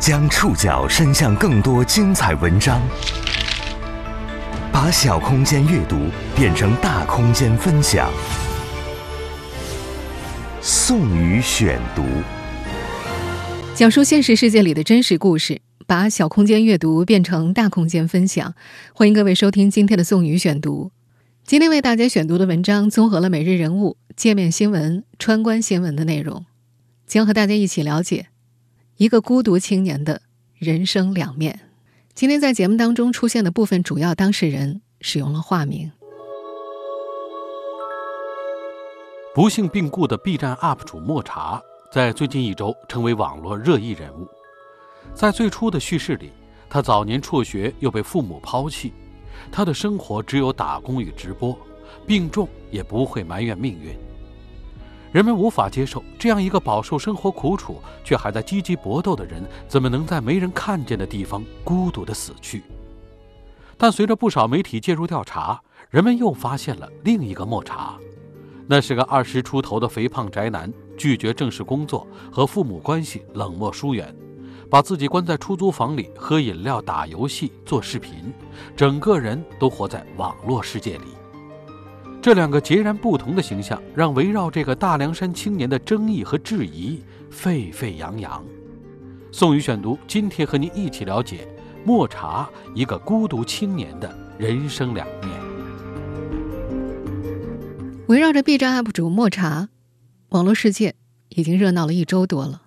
将触角伸向更多精彩文章，把小空间阅读变成大空间分享。宋宇选读，讲述现实世界里的真实故事，把小空间阅读变成大空间分享。欢迎各位收听今天的宋宇选读。今天为大家选读的文章综合了每日人物、界面新闻、川观新闻的内容，将和大家一起了解一个孤独青年的人生两面。今天在节目当中出现的部分主要当事人使用了化名。不幸病故的 B 站 UP 主莫茶，在最近一周成为网络热议人物。在最初的叙事里，他早年辍学又被父母抛弃，他的生活只有打工与直播，病重也不会埋怨命运。人们无法接受这样一个饱受生活苦楚却还在积极搏斗的人，怎么能在没人看见的地方孤独的死去？但随着不少媒体介入调查，人们又发现了另一个莫查。那是个二十出头的肥胖宅男，拒绝正式工作，和父母关系冷漠疏远，把自己关在出租房里喝饮料、打游戏、做视频，整个人都活在网络世界里。这两个截然不同的形象，让围绕这个大凉山青年的争议和质疑沸沸扬扬。宋宇选读，今天和您一起了解莫茶一个孤独青年的人生两面。围绕着 B 站 UP 主莫茶，网络世界已经热闹了一周多了。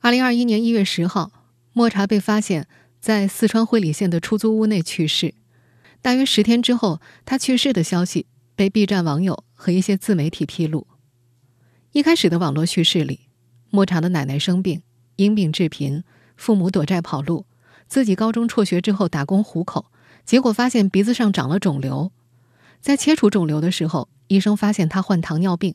二零二一年一月十号，莫茶被发现在四川会理县的出租屋内去世。大约十天之后，他去世的消息被 B 站网友和一些自媒体披露。一开始的网络叙事里，莫茶的奶奶生病，因病致贫，父母躲债跑路，自己高中辍学之后打工糊口，结果发现鼻子上长了肿瘤，在切除肿瘤的时候。医生发现他患糖尿病，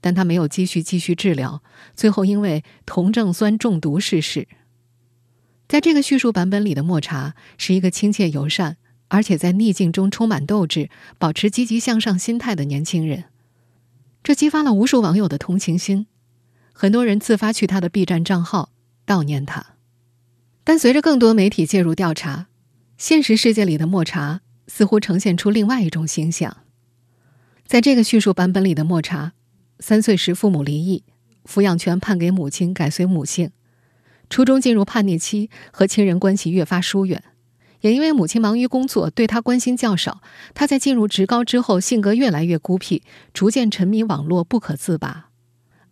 但他没有继续继续治疗，最后因为酮症酸中毒逝世。在这个叙述版本里的莫茶是一个亲切友善，而且在逆境中充满斗志、保持积极向上心态的年轻人，这激发了无数网友的同情心，很多人自发去他的 B 站账号悼念他。但随着更多媒体介入调查，现实世界里的莫茶似乎呈现出另外一种形象。在这个叙述版本里的莫茶，三岁时父母离异，抚养权判给母亲，改随母姓。初中进入叛逆期，和亲人关系越发疏远。也因为母亲忙于工作，对他关心较少。他在进入职高之后，性格越来越孤僻，逐渐沉迷网络，不可自拔。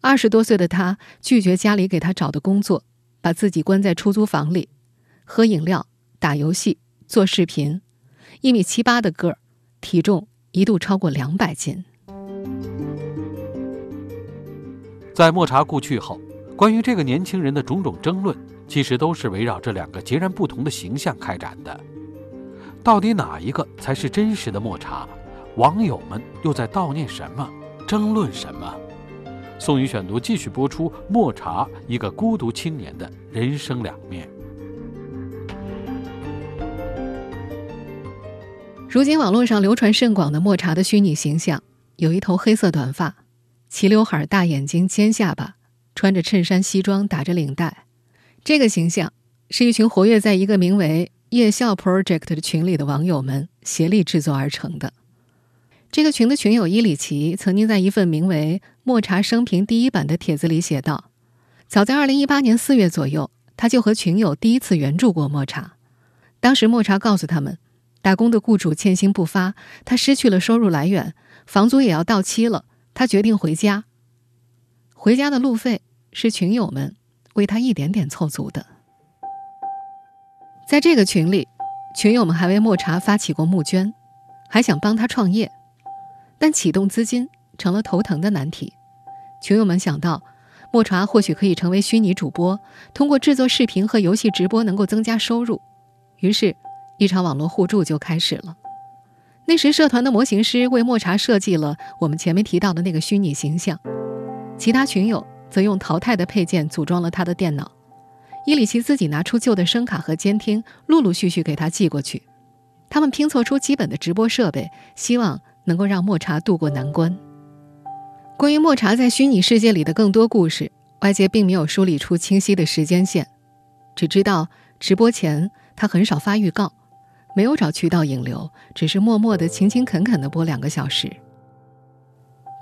二十多岁的他拒绝家里给他找的工作，把自己关在出租房里，喝饮料、打游戏、做视频。一米七八的个儿，体重。一度超过两百斤。在莫茶故去后，关于这个年轻人的种种争论，其实都是围绕这两个截然不同的形象开展的。到底哪一个才是真实的莫茶？网友们又在悼念什么？争论什么？宋宇选读继续播出：莫茶一个孤独青年的人生两面。如今网络上流传甚广的莫茶的虚拟形象，有一头黑色短发，齐刘海、大眼睛、尖下巴，穿着衬衫西装，打着领带。这个形象是一群活跃在一个名为“夜校 Project” 的群里的网友们协力制作而成的。这个群的群友伊里奇曾经在一份名为《莫茶生平第一版》的帖子里写道：“早在2018年4月左右，他就和群友第一次援助过莫茶。当时莫茶告诉他们。”打工的雇主欠薪不发，他失去了收入来源，房租也要到期了。他决定回家。回家的路费是群友们为他一点点凑足的。在这个群里，群友们还为莫茶发起过募捐，还想帮他创业，但启动资金成了头疼的难题。群友们想到，莫茶或许可以成为虚拟主播，通过制作视频和游戏直播能够增加收入，于是。一场网络互助就开始了。那时，社团的模型师为莫茶设计了我们前面提到的那个虚拟形象，其他群友则用淘汰的配件组装了他的电脑。伊里奇自己拿出旧的声卡和监听，陆陆续续给他寄过去。他们拼凑出基本的直播设备，希望能够让莫茶渡过难关。关于莫茶在虚拟世界里的更多故事，外界并没有梳理出清晰的时间线。只知道直播前他很少发预告，没有找渠道引流，只是默默的、勤勤恳恳的播两个小时。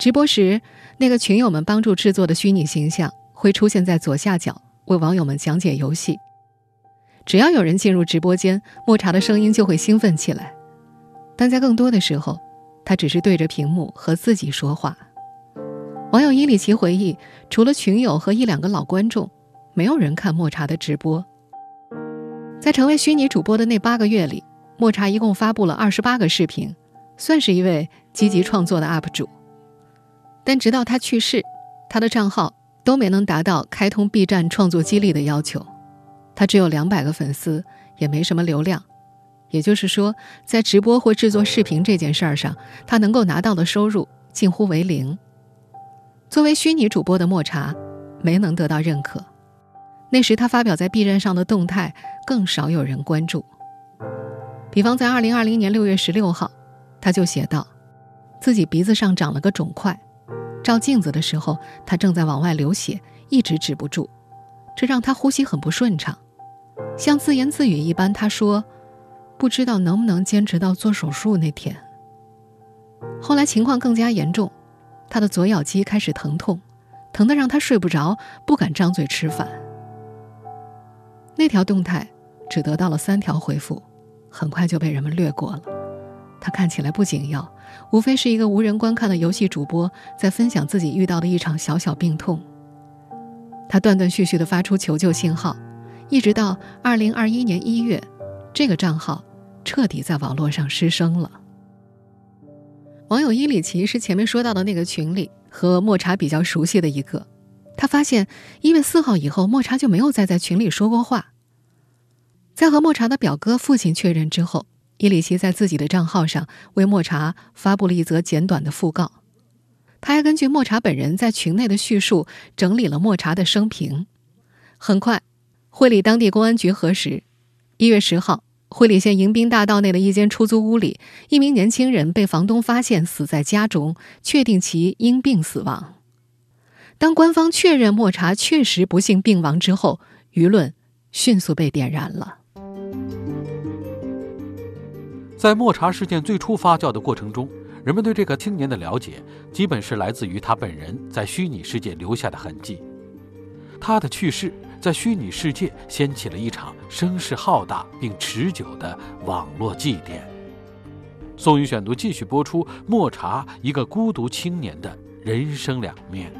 直播时，那个群友们帮助制作的虚拟形象会出现在左下角，为网友们讲解游戏。只要有人进入直播间，莫茶的声音就会兴奋起来。但在更多的时候，他只是对着屏幕和自己说话。网友伊里奇回忆，除了群友和一两个老观众，没有人看莫茶的直播。在成为虚拟主播的那八个月里，莫茶一共发布了二十八个视频，算是一位积极创作的 UP 主。但直到他去世，他的账号都没能达到开通 B 站创作激励的要求。他只有两百个粉丝，也没什么流量，也就是说，在直播或制作视频这件事儿上，他能够拿到的收入近乎为零。作为虚拟主播的莫茶，没能得到认可。那时他发表在 B 站上的动态更少有人关注。比方在二零二零年六月十六号，他就写道：“自己鼻子上长了个肿块，照镜子的时候，他正在往外流血，一直止不住。”这让他呼吸很不顺畅，像自言自语一般。他说：“不知道能不能坚持到做手术那天。”后来情况更加严重，他的左咬肌开始疼痛，疼得让他睡不着，不敢张嘴吃饭。那条动态只得到了三条回复，很快就被人们略过了。他看起来不紧要，无非是一个无人观看的游戏主播在分享自己遇到的一场小小病痛。他断断续续地发出求救信号，一直到二零二一年一月，这个账号彻底在网络上失声了。网友伊里奇是前面说到的那个群里和莫茶比较熟悉的一个，他发现一月四号以后，莫茶就没有再在群里说过话。在和莫茶的表哥父亲确认之后，伊里奇在自己的账号上为莫查发布了一则简短的讣告。他还根据莫查本人在群内的叙述整理了莫查的生平。很快，会理当地公安局核实，一月十号，会理县迎宾大道内的一间出租屋里，一名年轻人被房东发现死在家中，确定其因病死亡。当官方确认莫查确实不幸病亡之后，舆论迅速被点燃了。在莫茶事件最初发酵的过程中。人们对这个青年的了解，基本是来自于他本人在虚拟世界留下的痕迹。他的去世在虚拟世界掀起了一场声势浩大并持久的网络祭奠。宋宇选读继续播出：莫茶一个孤独青年的人生两面。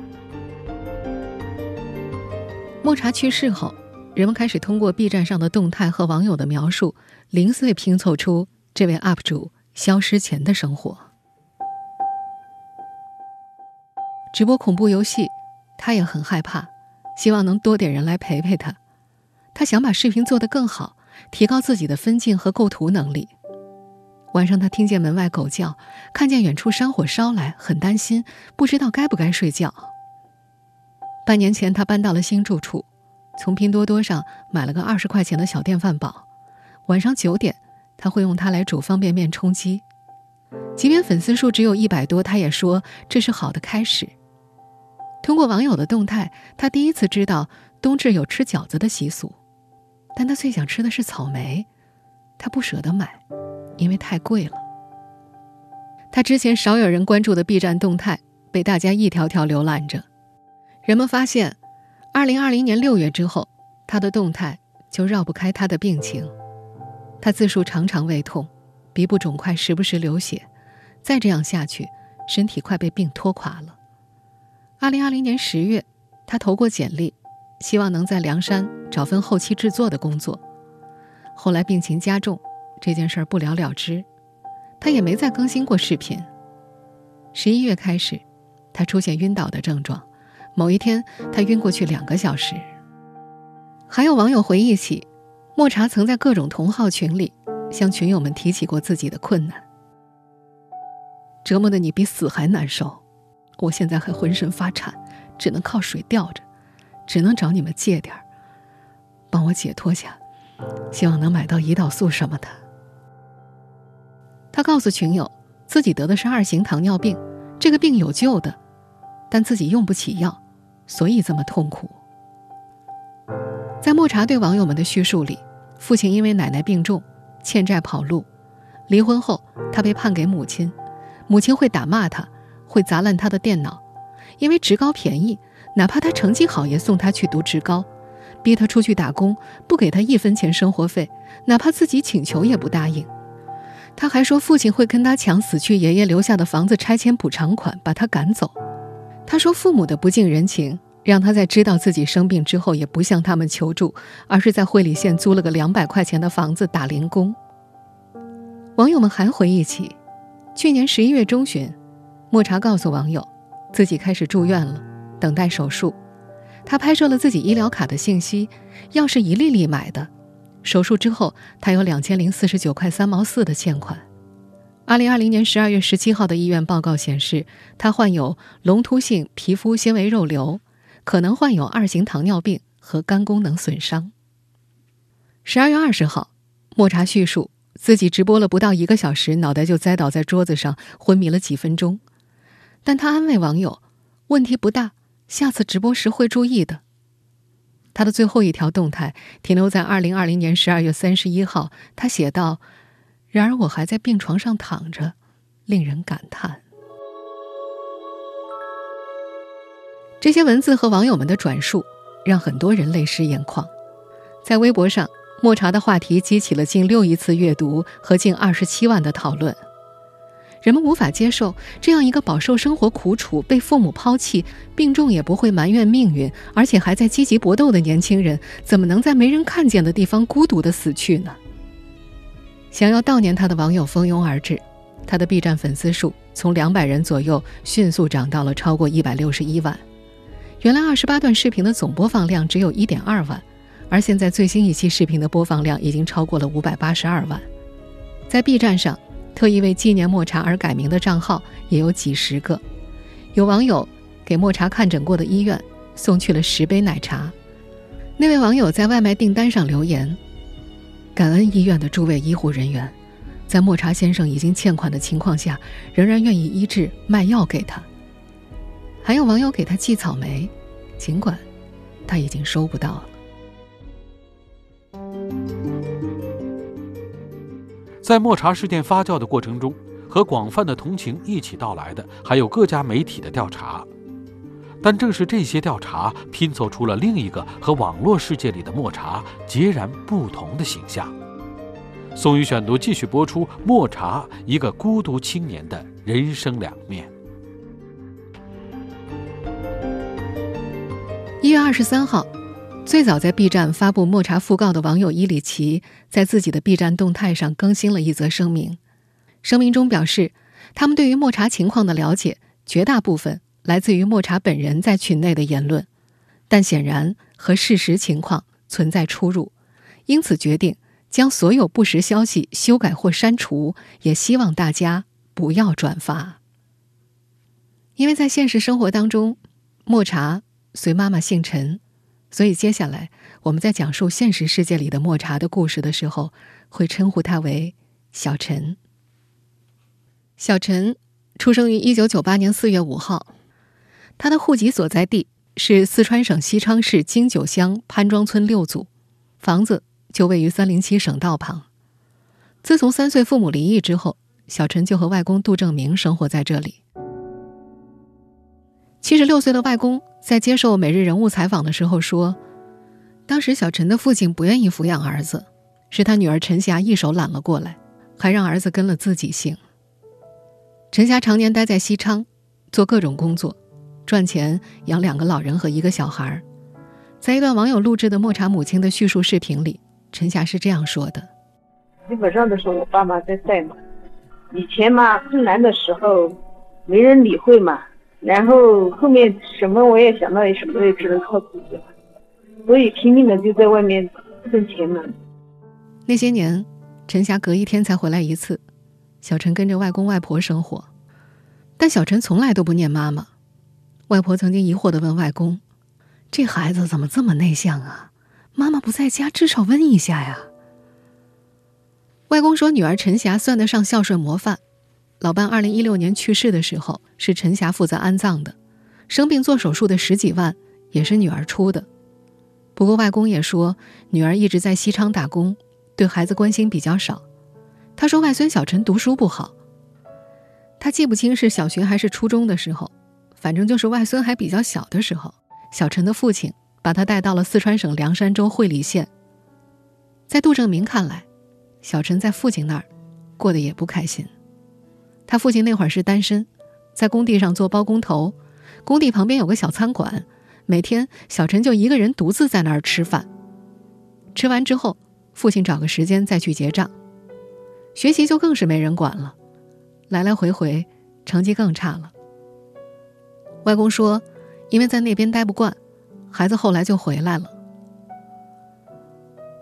莫茶去世后，人们开始通过 B 站上的动态和网友的描述，零碎拼凑出这位 UP 主消失前的生活。直播恐怖游戏，他也很害怕，希望能多点人来陪陪他。他想把视频做得更好，提高自己的分镜和构图能力。晚上，他听见门外狗叫，看见远处山火烧来，很担心，不知道该不该睡觉。半年前，他搬到了新住处，从拼多多上买了个二十块钱的小电饭煲。晚上九点，他会用它来煮方便面充饥。即便粉丝数只有一百多，他也说这是好的开始。通过网友的动态，他第一次知道冬至有吃饺子的习俗，但他最想吃的是草莓，他不舍得买，因为太贵了。他之前少有人关注的 B 站动态被大家一条条浏览着，人们发现，2020年6月之后，他的动态就绕不开他的病情。他自述常常胃痛，鼻部肿块时不时流血，再这样下去，身体快被病拖垮了。二零二零年十月，他投过简历，希望能在凉山找份后期制作的工作。后来病情加重，这件事儿不了了之，他也没再更新过视频。十一月开始，他出现晕倒的症状，某一天他晕过去两个小时。还有网友回忆起，莫茶曾在各种同号群里向群友们提起过自己的困难，折磨的你比死还难受。我现在还浑身发颤，只能靠水吊着，只能找你们借点儿，帮我解脱下，希望能买到胰岛素什么的。他告诉群友，自己得的是二型糖尿病，这个病有救的，但自己用不起药，所以这么痛苦。在莫茶对网友们的叙述里，父亲因为奶奶病重，欠债跑路，离婚后他被判给母亲，母亲会打骂他，会砸烂他的电脑，因为职高便宜，哪怕他成绩好也送他去读职高，逼他出去打工，不给他一分钱生活费，哪怕自己请求也不答应。他还说父亲会跟他抢死去爷爷留下的房子拆迁补偿款，把他赶走。他说父母的不近人情。让他在知道自己生病之后，也不向他们求助，而是在会理县租了个两百块钱的房子打零工。网友们还回忆起，去年十一月中旬，莫茶告诉网友，自己开始住院了，等待手术。他拍摄了自己医疗卡的信息，药是一粒粒买的。手术之后，他有两千零四十九块三毛四的欠款。二零二零年十二月十七号的医院报告显示，他患有隆突性皮肤纤维肉瘤。可能患有二型糖尿病和肝功能损伤。十二月二十号，莫查叙述自己直播了不到一个小时，脑袋就栽倒在桌子上，昏迷了几分钟。但他安慰网友，问题不大，下次直播时会注意的。他的最后一条动态停留在二零二零年十二月三十一号，他写道：“然而我还在病床上躺着，令人感叹。”这些文字和网友们的转述，让很多人泪湿眼眶。在微博上，莫茶的话题激起了近六亿次阅读和近二十七万的讨论。人们无法接受这样一个饱受生活苦楚、被父母抛弃、病重也不会埋怨命运，而且还在积极搏斗的年轻人，怎么能在没人看见的地方孤独的死去呢？想要悼念他的网友蜂拥而至，他的 B 站粉丝数从两百人左右迅速涨到了超过一百六十一万。原来二十八段视频的总播放量只有一点二万，而现在最新一期视频的播放量已经超过了五百八十二万。在 B 站上，特意为纪念莫茶而改名的账号也有几十个。有网友给莫茶看诊过的医院送去了十杯奶茶。那位网友在外卖订单上留言：“感恩医院的诸位医护人员，在莫茶先生已经欠款的情况下，仍然愿意医治卖药给他。”还有网友给他寄草莓，尽管他已经收不到了。在莫茶事件发酵的过程中，和广泛的同情一起到来的，还有各家媒体的调查。但正是这些调查，拼凑出了另一个和网络世界里的莫茶截然不同的形象。宋宇选读继续播出：莫茶，一个孤独青年的人生两面。一月二十三号，最早在 B 站发布莫茶讣告的网友伊里奇，在自己的 B 站动态上更新了一则声明。声明中表示，他们对于莫茶情况的了解，绝大部分来自于莫茶本人在群内的言论，但显然和事实情况存在出入，因此决定将所有不实消息修改或删除，也希望大家不要转发。因为在现实生活当中，莫茶。随妈妈姓陈，所以接下来我们在讲述现实世界里的莫茶的故事的时候，会称呼他为小陈。小陈出生于一九九八年四月五号，他的户籍所在地是四川省西昌市金九乡潘庄村六组，房子就位于三零七省道旁。自从三岁父母离异之后，小陈就和外公杜正明生活在这里。七十六岁的外公在接受《每日人物》采访的时候说：“当时小陈的父亲不愿意抚养儿子，是他女儿陈霞一手揽了过来，还让儿子跟了自己姓。陈霞常年待在西昌，做各种工作，赚钱养两个老人和一个小孩儿。在一段网友录制的莫茶母亲的叙述视频里，陈霞是这样说的：基本上都是我爸妈在带嘛，以前嘛困难的时候，没人理会嘛。”然后后面什么我也想到也什么也只能靠自己了，所以拼命的就在外面挣钱了。那些年，陈霞隔一天才回来一次，小陈跟着外公外婆生活，但小陈从来都不念妈妈。外婆曾经疑惑的问外公：“这孩子怎么这么内向啊？妈妈不在家，至少问一下呀。”外公说：“女儿陈霞算得上孝顺模范。”老伴二零一六年去世的时候，是陈霞负责安葬的，生病做手术的十几万也是女儿出的。不过外公也说，女儿一直在西昌打工，对孩子关心比较少。他说外孙小陈读书不好。他记不清是小学还是初中的时候，反正就是外孙还比较小的时候，小陈的父亲把他带到了四川省凉山州会理县。在杜正明看来，小陈在父亲那儿过得也不开心。他父亲那会儿是单身，在工地上做包工头，工地旁边有个小餐馆，每天小陈就一个人独自在那儿吃饭。吃完之后，父亲找个时间再去结账。学习就更是没人管了。来来回回，成绩更差了。外公说，因为在那边待不惯，孩子后来就回来了。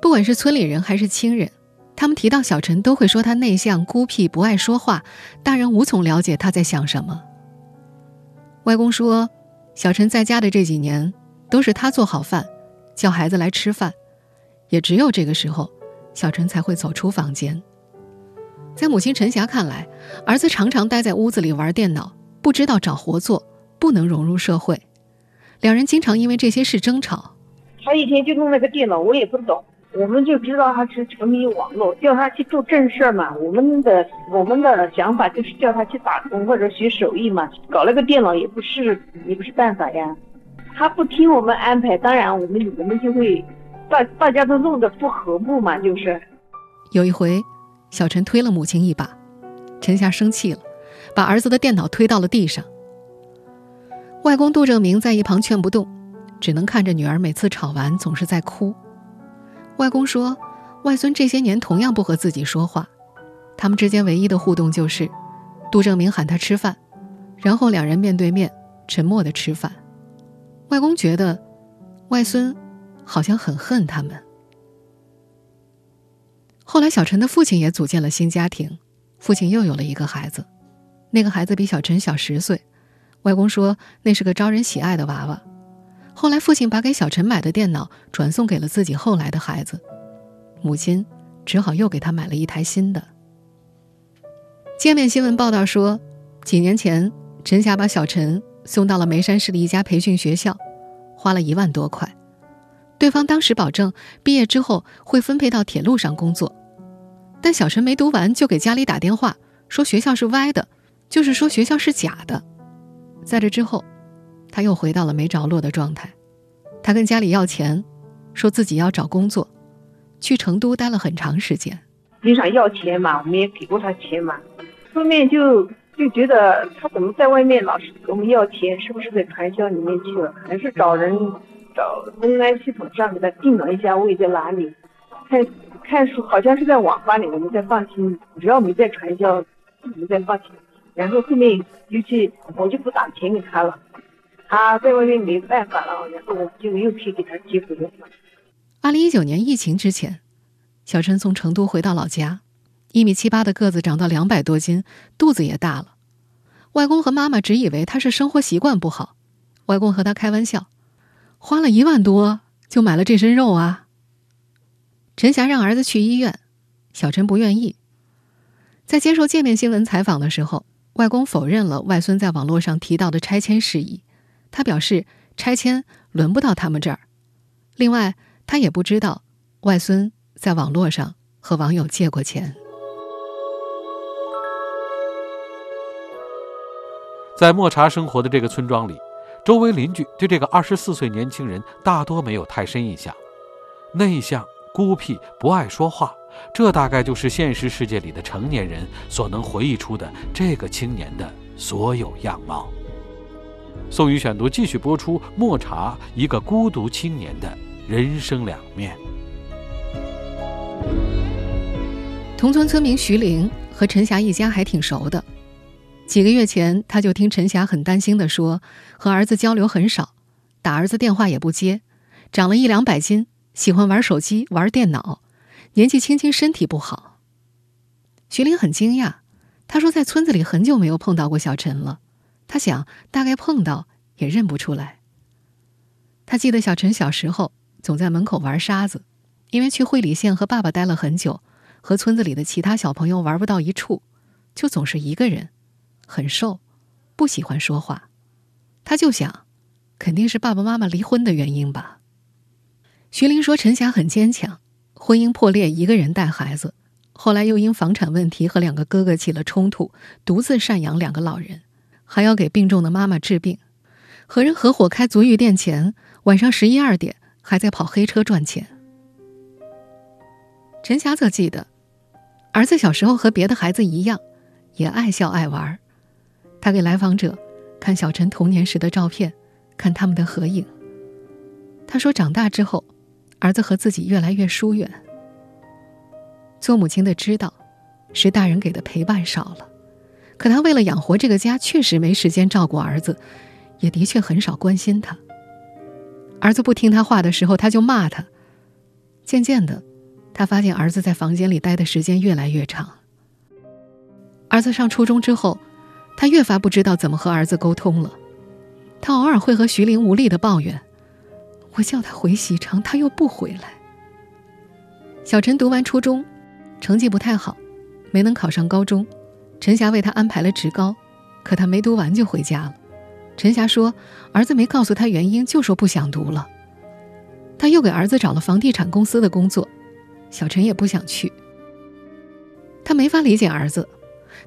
不管是村里人还是亲人，他们提到小陈都会说他内向、孤僻、不爱说话，大人无从了解他在想什么。外公说，小陈在家的这几年，都是他做好饭，叫孩子来吃饭，也只有这个时候，小陈才会走出房间。在母亲陈霞看来，儿子常常待在屋子里玩电脑，不知道找活做，不能融入社会。两人经常因为这些事争吵。他一天就弄那个电脑，我也不懂。我们就知道他是沉迷网络，叫他去做正事嘛。我们的我们的想法就是叫他去打工或者学手艺嘛。搞那个电脑也不是也不是办法呀。他不听我们安排，当然我们我们就会大大家都弄得不和睦嘛。就是有一回。小陈推了母亲一把，陈霞生气了，把儿子的电脑推到了地上。外公杜正明在一旁劝不动，只能看着女儿每次吵完总是在哭。外公说，外孙这些年同样不和自己说话，他们之间唯一的互动就是杜正明喊他吃饭，然后两人面对面沉默的吃饭。外公觉得，外孙好像很恨他们。后来，小陈的父亲也组建了新家庭，父亲又有了一个孩子，那个孩子比小陈小十岁。外公说那是个招人喜爱的娃娃。后来，父亲把给小陈买的电脑转送给了自己后来的孩子，母亲只好又给他买了一台新的。界面新闻报道说，几年前陈霞把小陈送到了眉山市的一家培训学校，花了一万多块。对方当时保证毕业之后会分配到铁路上工作。但小陈没读完就给家里打电话，说学校是歪的，就是说学校是假的。在这之后，他又回到了没着落的状态。他跟家里要钱，说自己要找工作，去成都待了很长时间。经常要钱嘛，我们也给过他钱嘛。后面就就觉得他怎么在外面老是给我们要钱，是不是在传销里面去了？还是找人找公安系统上给他定了一下位在哪里？看。看书好像是在网吧里，我们在放心，只要没在传销，我们在放心。然后后面又去我就不打钱给他了，他在外面没办法了，然后我们就又去给他接回来。二零一九年疫情之前，小陈从成都回到老家，一米七八的个子长到两百多斤，肚子也大了。外公和妈妈只以为他是生活习惯不好，外公和他开玩笑，花了一万多就买了这身肉啊。陈霞让儿子去医院，小陈不愿意。在接受界面新闻采访的时候，外公否认了外孙在网络上提到的拆迁事宜。他表示，拆迁轮不到他们这儿。另外，他也不知道外孙在网络上和网友借过钱。在莫茶生活的这个村庄里，周围邻居对这个二十四岁年轻人大多没有太深印象，内向。孤僻不爱说话，这大概就是现实世界里的成年人所能回忆出的这个青年的所有样貌。宋宇选读继续播出：莫茶，一个孤独青年的人生两面。同村村民徐玲和陈霞一家还挺熟的，几个月前他就听陈霞很担心的说，和儿子交流很少，打儿子电话也不接，长了一两百斤。喜欢玩手机、玩电脑，年纪轻轻身体不好。徐玲很惊讶，她说在村子里很久没有碰到过小陈了，他想大概碰到也认不出来。他记得小陈小时候总在门口玩沙子，因为去会理县和爸爸待了很久，和村子里的其他小朋友玩不到一处，就总是一个人，很瘦，不喜欢说话。他就想，肯定是爸爸妈妈离婚的原因吧。徐玲说：“陈霞很坚强，婚姻破裂，一个人带孩子，后来又因房产问题和两个哥哥起了冲突，独自赡养两个老人，还要给病重的妈妈治病，和人合伙开足浴店前，晚上十一二点还在跑黑车赚钱。”陈霞则记得，儿子小时候和别的孩子一样，也爱笑爱玩。他给来访者看小陈童年时的照片，看他们的合影。他说：“长大之后。”儿子和自己越来越疏远。做母亲的知道，是大人给的陪伴少了，可他为了养活这个家，确实没时间照顾儿子，也的确很少关心他。儿子不听他话的时候，他就骂他。渐渐的，他发现儿子在房间里待的时间越来越长。儿子上初中之后，他越发不知道怎么和儿子沟通了。他偶尔会和徐玲无力的抱怨。我叫他回西城，他又不回来。小陈读完初中，成绩不太好，没能考上高中。陈霞为他安排了职高，可他没读完就回家了。陈霞说，儿子没告诉他原因，就说不想读了。他又给儿子找了房地产公司的工作，小陈也不想去。他没法理解儿子，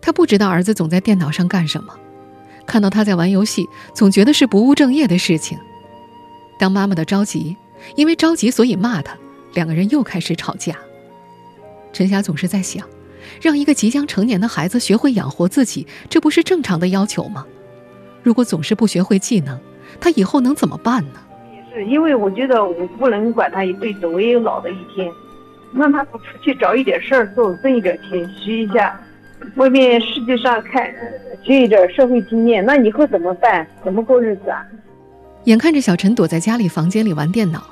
他不知道儿子总在电脑上干什么，看到他在玩游戏，总觉得是不务正业的事情。当妈妈的着急，因为着急所以骂他，两个人又开始吵架。陈霞总是在想，让一个即将成年的孩子学会养活自己，这不是正常的要求吗？如果总是不学会技能，他以后能怎么办呢？也是因为我觉得我不能管他一辈子，我也有老的一天，让他不出去找一点事儿做，挣一点钱，学一下外面世界上看，学一点社会经验，那以后怎么办？怎么过日子啊？眼看着小陈躲在家里房间里玩电脑，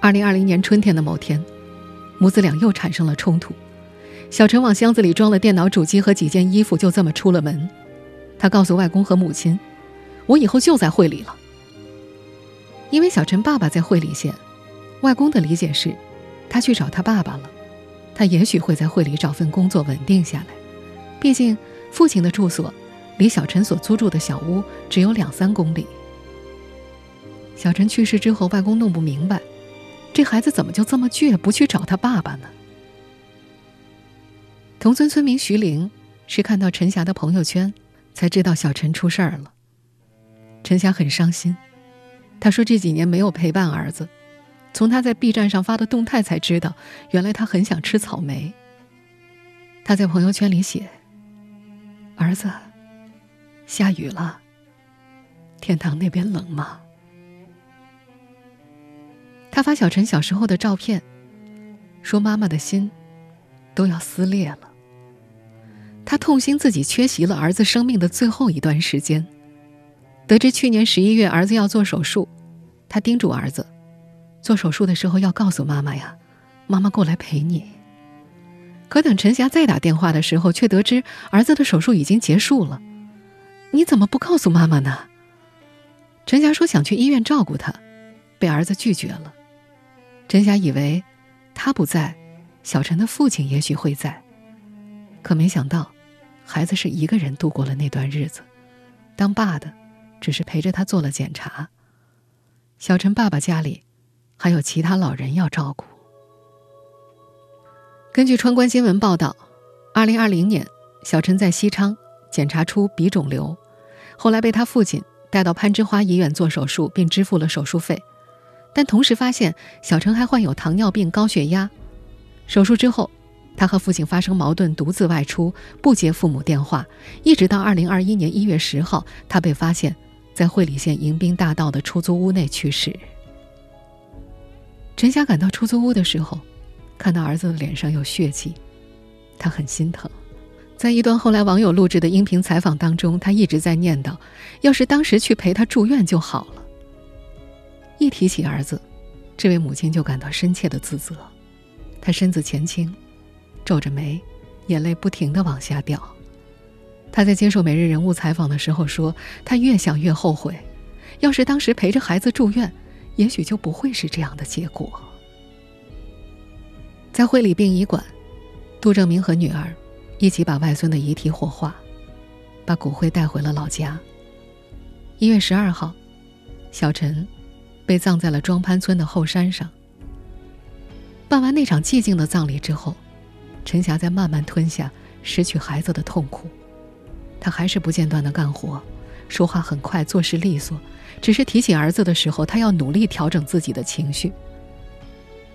二零二零年春天的某天，母子俩又产生了冲突。小陈往箱子里装了电脑主机和几件衣服，就这么出了门。他告诉外公和母亲：“我以后就在会里了。”因为小陈爸爸在会里县，外公的理解是，他去找他爸爸了。他也许会在会里找份工作稳定下来。毕竟父亲的住所离小陈所租住的小屋只有两三公里。小陈去世之后，外公弄不明白，这孩子怎么就这么倔，不去找他爸爸呢？同村村民徐玲是看到陈霞的朋友圈，才知道小陈出事儿了。陈霞很伤心，她说这几年没有陪伴儿子，从他在 B 站上发的动态才知道，原来他很想吃草莓。他在朋友圈里写：“儿子，下雨了，天堂那边冷吗？”他发小陈小时候的照片，说妈妈的心都要撕裂了。他痛心自己缺席了儿子生命的最后一段时间。得知去年十一月儿子要做手术，他叮嘱儿子，做手术的时候要告诉妈妈呀，妈妈过来陪你。可等陈霞再打电话的时候，却得知儿子的手术已经结束了。你怎么不告诉妈妈呢？陈霞说想去医院照顾他，被儿子拒绝了。陈霞以为，他不在，小陈的父亲也许会在。可没想到，孩子是一个人度过了那段日子，当爸的，只是陪着他做了检查。小陈爸爸家里，还有其他老人要照顾。根据川关新闻报道，二零二零年，小陈在西昌检查出鼻肿瘤，后来被他父亲带到攀枝花医院做手术，并支付了手术费。但同时发现小陈还患有糖尿病、高血压。手术之后，他和父亲发生矛盾，独自外出，不接父母电话，一直到二零二一年一月十号，他被发现，在会理县迎宾大道的出租屋内去世。陈霞赶到出租屋的时候，看到儿子的脸上有血迹，他很心疼。在一段后来网友录制的音频采访当中，他一直在念叨：“要是当时去陪他住院就好了。”一提起儿子，这位母亲就感到深切的自责。她身子前倾，皱着眉，眼泪不停的往下掉。他在接受《每日人物》采访的时候说：“他越想越后悔，要是当时陪着孩子住院，也许就不会是这样的结果。”在会理殡仪馆，杜正明和女儿一起把外孙的遗体火化，把骨灰带回了老家。一月十二号，小陈。被葬在了庄潘村的后山上，办完那场寂静的葬礼之后，陈霞在慢慢吞下失去孩子的痛苦。她还是不间断的干活，说话很快，做事利索。只是提起儿子的时候，她要努力调整自己的情绪。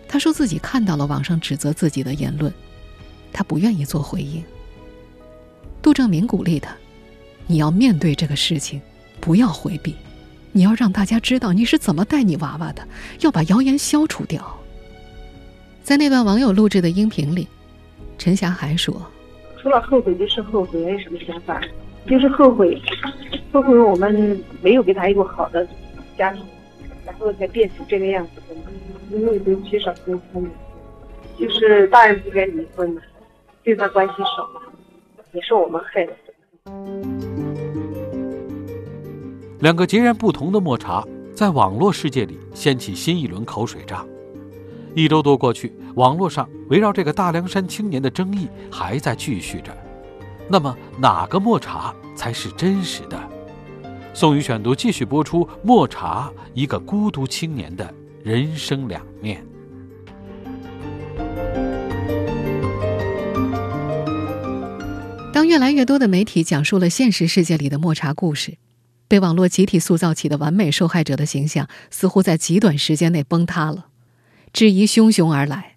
她说自己看到了网上指责自己的言论，她不愿意做回应。杜正明鼓励她：“你要面对这个事情，不要回避。”你要让大家知道你是怎么带你娃娃的，要把谣言消除掉。在那段网友录制的音频里，陈霞还说：“除了后悔就是后悔，没有什么想法，就是 后悔，后悔我们没有给他一个好的家庭，然后才变成这个样子的。因为都缺少沟通，就是大人不该离婚嘛，对他关系少嘛，也是我们害的。”两个截然不同的抹茶，在网络世界里掀起新一轮口水仗。一周多过去，网络上围绕这个大凉山青年的争议还在继续着。那么，哪个抹茶才是真实的？宋宇选读继续播出：抹茶，一个孤独青年的人生两面。当越来越多的媒体讲述了现实世界里的抹茶故事。被网络集体塑造起的完美受害者的形象，似乎在极短时间内崩塌了。质疑汹汹而来，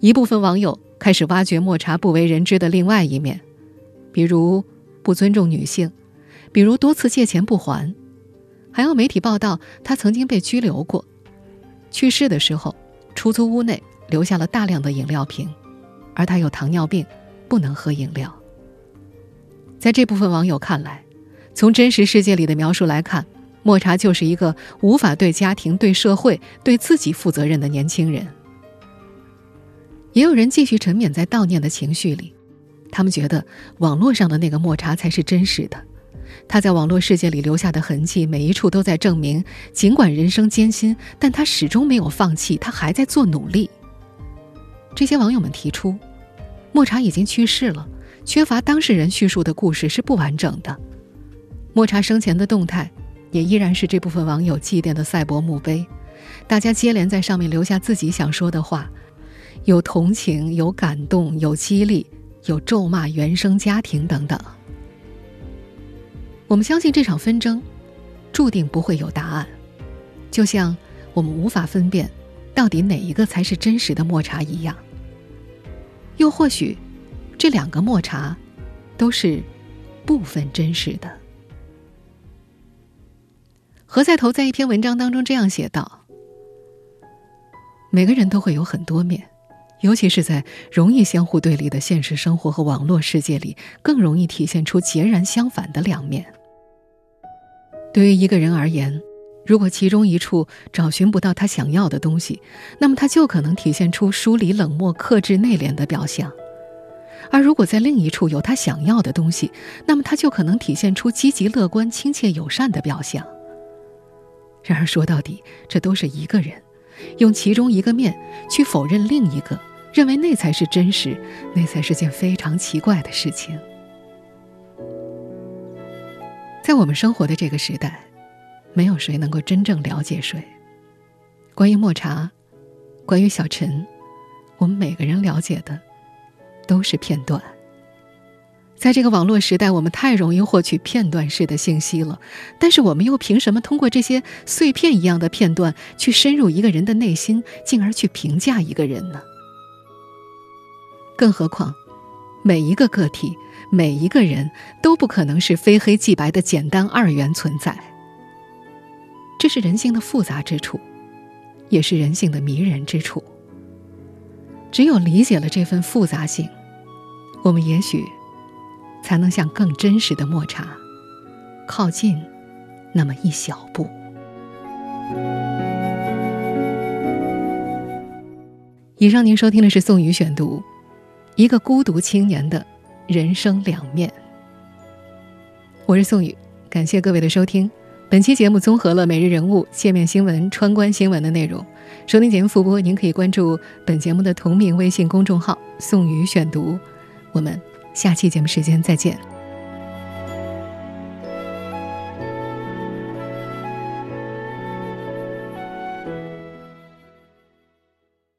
一部分网友开始挖掘莫茶不为人知的另外一面，比如不尊重女性，比如多次借钱不还，还有媒体报道他曾经被拘留过。去世的时候，出租屋内留下了大量的饮料瓶，而他有糖尿病，不能喝饮料。在这部分网友看来，从真实世界里的描述来看，莫茶就是一个无法对家庭、对社会、对自己负责任的年轻人。也有人继续沉湎在悼念的情绪里，他们觉得网络上的那个莫茶才是真实的。他在网络世界里留下的痕迹，每一处都在证明，尽管人生艰辛，但他始终没有放弃，他还在做努力。这些网友们提出，莫茶已经去世了，缺乏当事人叙述的故事是不完整的。莫茶生前的动态，也依然是这部分网友祭奠的赛博墓碑。大家接连在上面留下自己想说的话，有同情，有感动，有激励，有咒骂原生家庭等等。我们相信这场纷争，注定不会有答案，就像我们无法分辨，到底哪一个才是真实的莫茶一样。又或许，这两个莫茶，都是部分真实的。何赛头在一篇文章当中这样写道：“每个人都会有很多面，尤其是在容易相互对立的现实生活和网络世界里，更容易体现出截然相反的两面。对于一个人而言，如果其中一处找寻不到他想要的东西，那么他就可能体现出疏离、冷漠、克制、内敛的表象；而如果在另一处有他想要的东西，那么他就可能体现出积极、乐观、亲切、友善的表象。”然而说到底，这都是一个人用其中一个面去否认另一个，认为那才是真实，那才是件非常奇怪的事情。在我们生活的这个时代，没有谁能够真正了解谁。关于抹茶，关于小陈，我们每个人了解的都是片段。在这个网络时代，我们太容易获取片段式的信息了，但是我们又凭什么通过这些碎片一样的片段去深入一个人的内心，进而去评价一个人呢？更何况，每一个个体、每一个人都不可能是非黑即白的简单二元存在。这是人性的复杂之处，也是人性的迷人之处。只有理解了这份复杂性，我们也许。才能向更真实的抹茶靠近那么一小步。以上您收听的是宋宇选读，一个孤独青年的人生两面。我是宋宇，感谢各位的收听。本期节目综合了每日人物、界面新闻、川观新闻的内容。收听节目复播，您可以关注本节目的同名微信公众号“宋宇选读”。我们。下期节目时间再见。